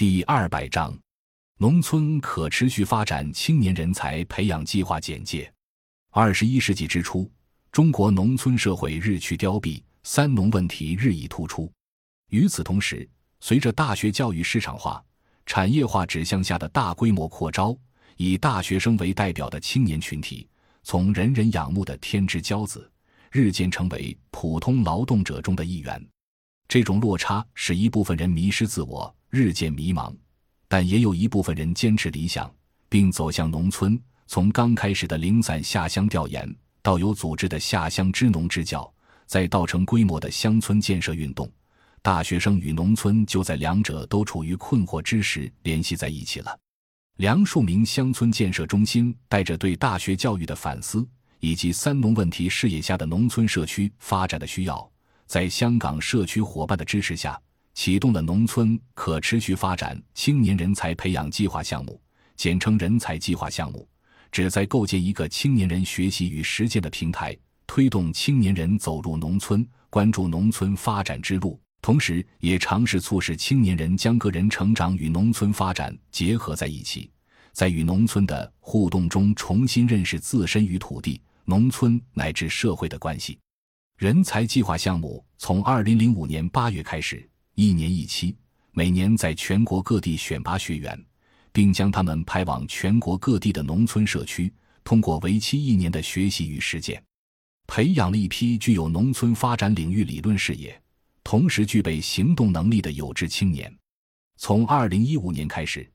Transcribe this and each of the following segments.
第二百章：农村可持续发展青年人才培养计划简介。二十一世纪之初，中国农村社会日趋凋敝，三农问题日益突出。与此同时，随着大学教育市场化、产业化指向下的大规模扩招，以大学生为代表的青年群体，从人人仰慕的天之骄子，日渐成为普通劳动者中的一员。这种落差使一部分人迷失自我，日渐迷茫；但也有一部分人坚持理想，并走向农村。从刚开始的零散下乡调研，到有组织的下乡支农支教，再到成规模的乡村建设运动。大学生与农村就在两者都处于困惑之时联系在一起了。梁漱溟乡村建设中心带着对大学教育的反思，以及三农问题视野下的农村社区发展的需要，在香港社区伙伴的支持下，启动了农村可持续发展青年人才培养计划项目，简称“人才计划项目”，旨在构建一个青年人学习与实践的平台，推动青年人走入农村，关注农村发展之路。同时，也尝试促使青年人将个人成长与农村发展结合在一起，在与农村的互动中重新认识自身与土地、农村乃至社会的关系。人才计划项目从二零零五年八月开始，一年一期，每年在全国各地选拔学员，并将他们派往全国各地的农村社区，通过为期一年的学习与实践，培养了一批具有农村发展领域理论视野。同时具备行动能力的有志青年。从二零一五年开始，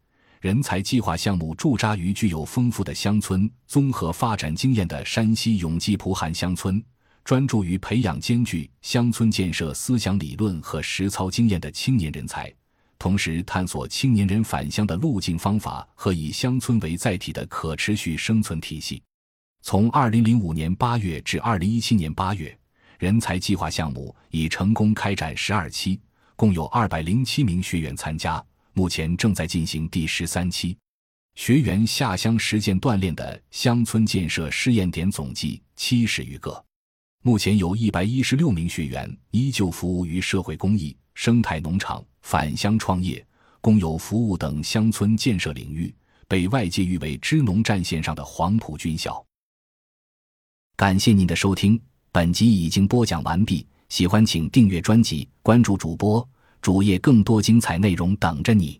人才计划项目驻扎于具有丰富的乡村综合发展经验的山西永济蒲韩乡村，专注于培养兼具乡村建设思想理论和实操经验的青年人才，同时探索青年人返乡的路径方法和以乡村为载体的可持续生存体系。从二零零五年八月至二零一七年八月。人才计划项目已成功开展十二期，共有二百零七名学员参加，目前正在进行第十三期。学员下乡实践锻炼的乡村建设试验点总计七十余个，目前有一百一十六名学员依旧服务于社会公益、生态农场、返乡创业、公有服务等乡村建设领域，被外界誉为支农战线上的黄埔军校。感谢您的收听。本集已经播讲完毕，喜欢请订阅专辑，关注主播主页，更多精彩内容等着你。